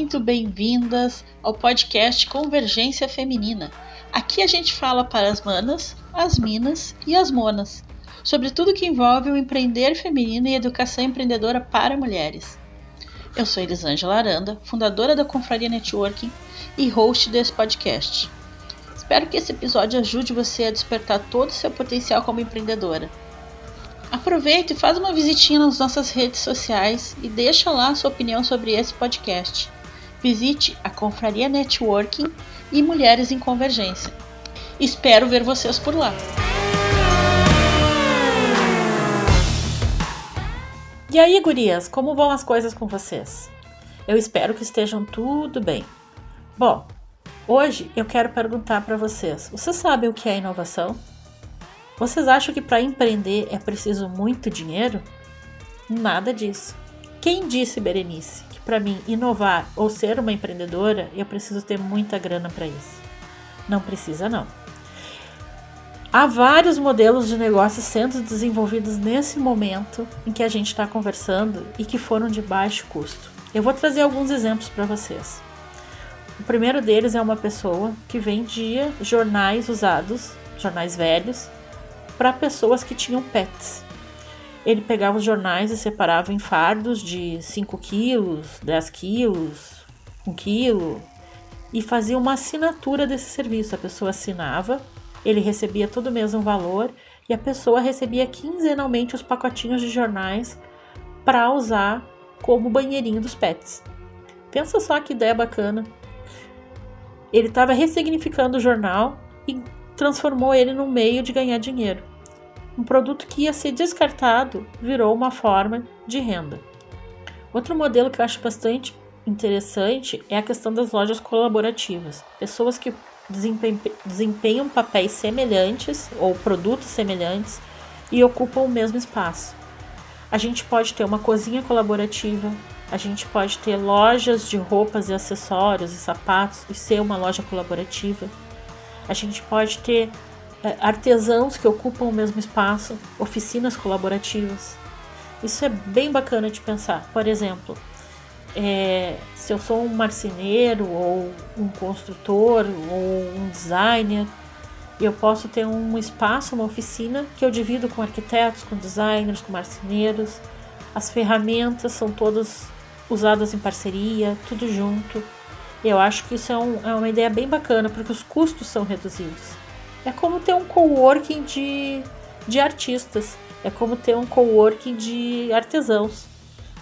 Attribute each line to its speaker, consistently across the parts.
Speaker 1: muito bem-vindas ao podcast Convergência Feminina. Aqui a gente fala para as manas, as minas e as monas sobre tudo que envolve o empreender feminino e educação empreendedora para mulheres. Eu sou Elisângela Aranda, fundadora da Confraria Networking e host desse podcast. Espero que esse episódio ajude você a despertar todo o seu potencial como empreendedora Aproveita e faz uma visitinha nas nossas redes sociais e deixa lá a sua opinião sobre esse podcast. Visite a Confraria Networking e Mulheres em Convergência. Espero ver vocês por lá. E aí, gurias, como vão as coisas com vocês? Eu espero que estejam tudo bem. Bom, hoje eu quero perguntar para vocês: vocês sabem o que é inovação? Vocês acham que para empreender é preciso muito dinheiro? Nada disso. Quem disse, Berenice, para mim inovar ou ser uma empreendedora eu preciso ter muita grana para isso? Não precisa, não. Há vários modelos de negócio sendo desenvolvidos nesse momento em que a gente está conversando e que foram de baixo custo. Eu vou trazer alguns exemplos para vocês. O primeiro deles é uma pessoa que vendia jornais usados, jornais velhos, para pessoas que tinham pets. Ele pegava os jornais e separava em fardos de 5 quilos, 10 quilos, 1 quilo e fazia uma assinatura desse serviço. A pessoa assinava, ele recebia todo mês um valor e a pessoa recebia quinzenalmente os pacotinhos de jornais para usar como banheirinho dos pets. Pensa só que ideia bacana. Ele estava ressignificando o jornal e transformou ele num meio de ganhar dinheiro um produto que ia ser descartado virou uma forma de renda. Outro modelo que eu acho bastante interessante é a questão das lojas colaborativas. Pessoas que desempenham papéis semelhantes ou produtos semelhantes e ocupam o mesmo espaço. A gente pode ter uma cozinha colaborativa, a gente pode ter lojas de roupas e acessórios e sapatos e ser uma loja colaborativa. A gente pode ter artesãos que ocupam o mesmo espaço, oficinas colaborativas. Isso é bem bacana de pensar. Por exemplo, é, se eu sou um marceneiro ou um construtor ou um designer, eu posso ter um espaço, uma oficina que eu divido com arquitetos, com designers, com marceneiros. As ferramentas são todas usadas em parceria, tudo junto. Eu acho que isso é, um, é uma ideia bem bacana, porque os custos são reduzidos. É como ter um coworking de, de artistas, é como ter um coworking de artesãos.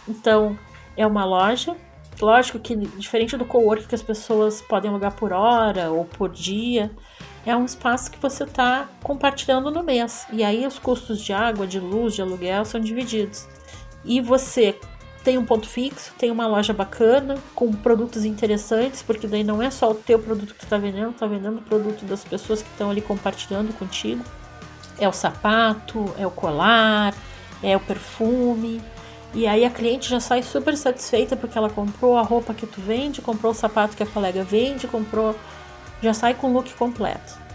Speaker 1: Então, é uma loja, lógico que diferente do coworking que as pessoas podem alugar por hora ou por dia, é um espaço que você está compartilhando no mês. E aí os custos de água, de luz, de aluguel são divididos. E você tem um ponto fixo, tem uma loja bacana, com produtos interessantes, porque daí não é só o teu produto que tu tá vendendo, tá vendendo o produto das pessoas que estão ali compartilhando contigo. É o sapato, é o colar, é o perfume. E aí a cliente já sai super satisfeita porque ela comprou a roupa que tu vende, comprou o sapato que a colega vende, comprou, já sai com o look completo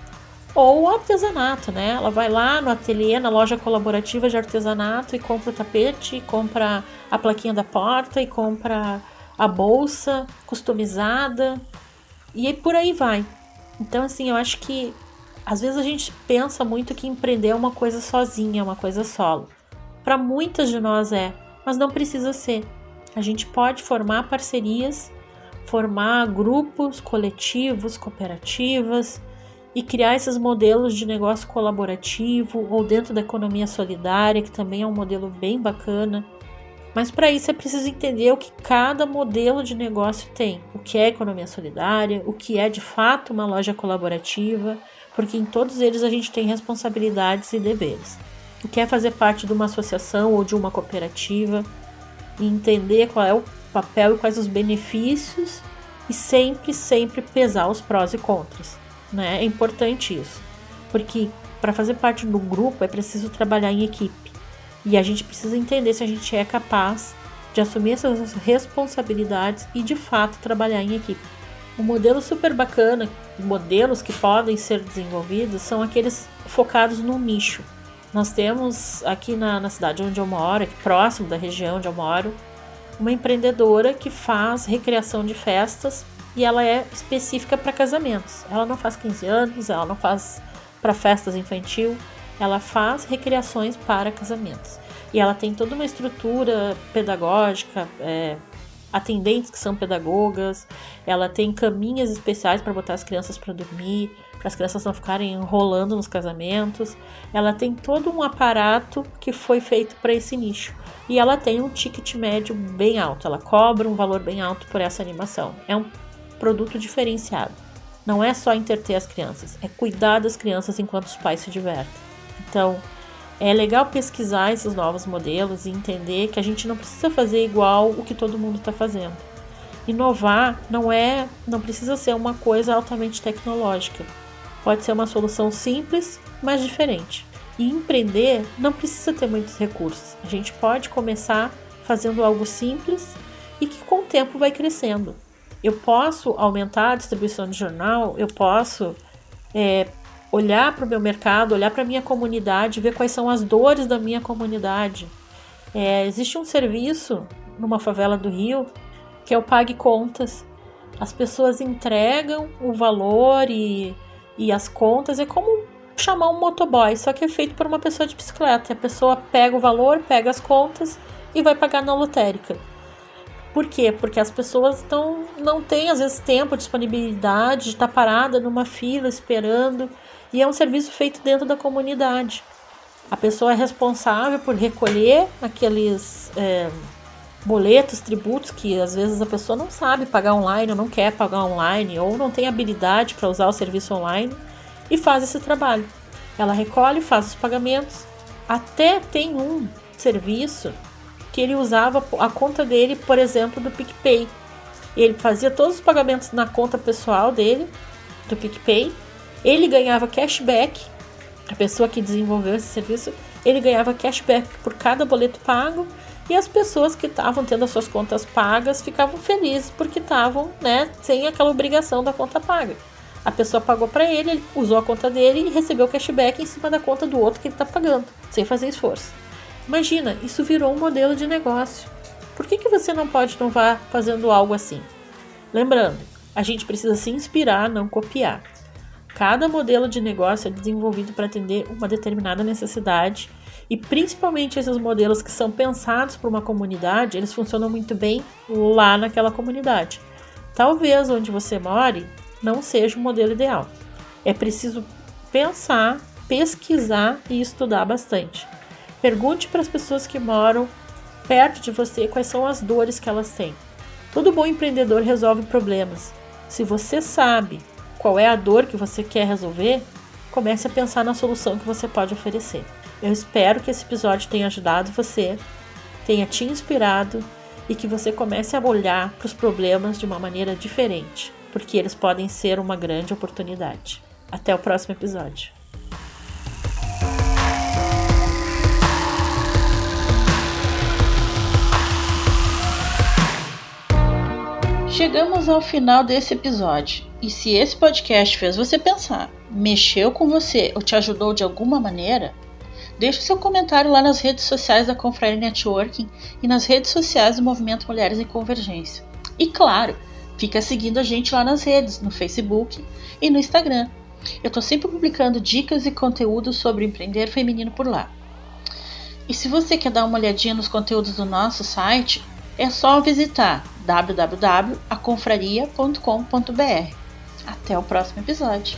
Speaker 1: ou artesanato, né? Ela vai lá no ateliê, na loja colaborativa de artesanato e compra o tapete, compra a plaquinha da porta e compra a bolsa customizada e por aí vai. Então, assim, eu acho que às vezes a gente pensa muito que empreender é uma coisa sozinha, é uma coisa solo. Para muitas de nós é, mas não precisa ser. A gente pode formar parcerias, formar grupos, coletivos, cooperativas e criar esses modelos de negócio colaborativo ou dentro da economia solidária, que também é um modelo bem bacana. Mas para isso é preciso entender o que cada modelo de negócio tem, o que é economia solidária, o que é de fato uma loja colaborativa, porque em todos eles a gente tem responsabilidades e deveres. O que é fazer parte de uma associação ou de uma cooperativa e entender qual é o papel e quais os benefícios e sempre, sempre pesar os prós e contras né? É importante isso, porque para fazer parte do grupo é preciso trabalhar em equipe e a gente precisa entender se a gente é capaz de assumir essas responsabilidades e de fato trabalhar em equipe. Um modelo super bacana, modelos que podem ser desenvolvidos são aqueles focados no nicho. Nós temos aqui na, na cidade onde eu moro, aqui próximo da região onde eu moro, uma empreendedora que faz recriação de festas e ela é específica para casamentos. Ela não faz 15 anos, ela não faz para festas infantil, ela faz recriações para casamentos. E ela tem toda uma estrutura pedagógica, é, atendentes que são pedagogas, ela tem caminhas especiais para botar as crianças para dormir, para as crianças não ficarem enrolando nos casamentos. Ela tem todo um aparato que foi feito para esse nicho. E ela tem um ticket médio bem alto, ela cobra um valor bem alto por essa animação. É um produto diferenciado. Não é só entreter as crianças, é cuidar das crianças enquanto os pais se divertem. Então, é legal pesquisar esses novos modelos e entender que a gente não precisa fazer igual o que todo mundo está fazendo. Inovar não é, não precisa ser uma coisa altamente tecnológica. Pode ser uma solução simples, mas diferente. E empreender não precisa ter muitos recursos. A gente pode começar fazendo algo simples e que com o tempo vai crescendo. Eu posso aumentar a distribuição de jornal, eu posso é, olhar para o meu mercado, olhar para a minha comunidade, ver quais são as dores da minha comunidade. É, existe um serviço numa favela do Rio que é o Pague Contas. As pessoas entregam o valor e, e as contas, é como chamar um motoboy, só que é feito por uma pessoa de bicicleta. A pessoa pega o valor, pega as contas e vai pagar na lotérica. Por quê? Porque as pessoas estão, não têm, às vezes, tempo, disponibilidade de estar parada numa fila esperando. E é um serviço feito dentro da comunidade. A pessoa é responsável por recolher aqueles é, boletos, tributos que às vezes a pessoa não sabe pagar online ou não quer pagar online ou não tem habilidade para usar o serviço online e faz esse trabalho. Ela recolhe, faz os pagamentos. Até tem um serviço que ele usava a conta dele, por exemplo, do PicPay. Ele fazia todos os pagamentos na conta pessoal dele, do PicPay, ele ganhava cashback, a pessoa que desenvolveu esse serviço, ele ganhava cashback por cada boleto pago e as pessoas que estavam tendo as suas contas pagas ficavam felizes porque estavam, né, sem aquela obrigação da conta paga. A pessoa pagou para ele, ele usou a conta dele e recebeu cashback em cima da conta do outro que ele está pagando, sem fazer esforço. Imagina, isso virou um modelo de negócio. Por que, que você não pode inovar fazendo algo assim? Lembrando, a gente precisa se inspirar, não copiar. Cada modelo de negócio é desenvolvido para atender uma determinada necessidade e principalmente esses modelos que são pensados para uma comunidade, eles funcionam muito bem lá naquela comunidade. Talvez onde você more não seja o modelo ideal. É preciso pensar, pesquisar e estudar bastante. Pergunte para as pessoas que moram perto de você quais são as dores que elas têm. Todo bom empreendedor resolve problemas. Se você sabe qual é a dor que você quer resolver, comece a pensar na solução que você pode oferecer. Eu espero que esse episódio tenha ajudado você, tenha te inspirado e que você comece a olhar para os problemas de uma maneira diferente, porque eles podem ser uma grande oportunidade. Até o próximo episódio. Chegamos ao final desse episódio. E se esse podcast fez você pensar, mexeu com você ou te ajudou de alguma maneira, deixe seu comentário lá nas redes sociais da Confraria Networking e nas redes sociais do Movimento Mulheres em Convergência. E claro, fica seguindo a gente lá nas redes, no Facebook e no Instagram. Eu estou sempre publicando dicas e conteúdos sobre empreender feminino por lá. E se você quer dar uma olhadinha nos conteúdos do nosso site, é só visitar www.aconfraria.com.br. Até o próximo episódio.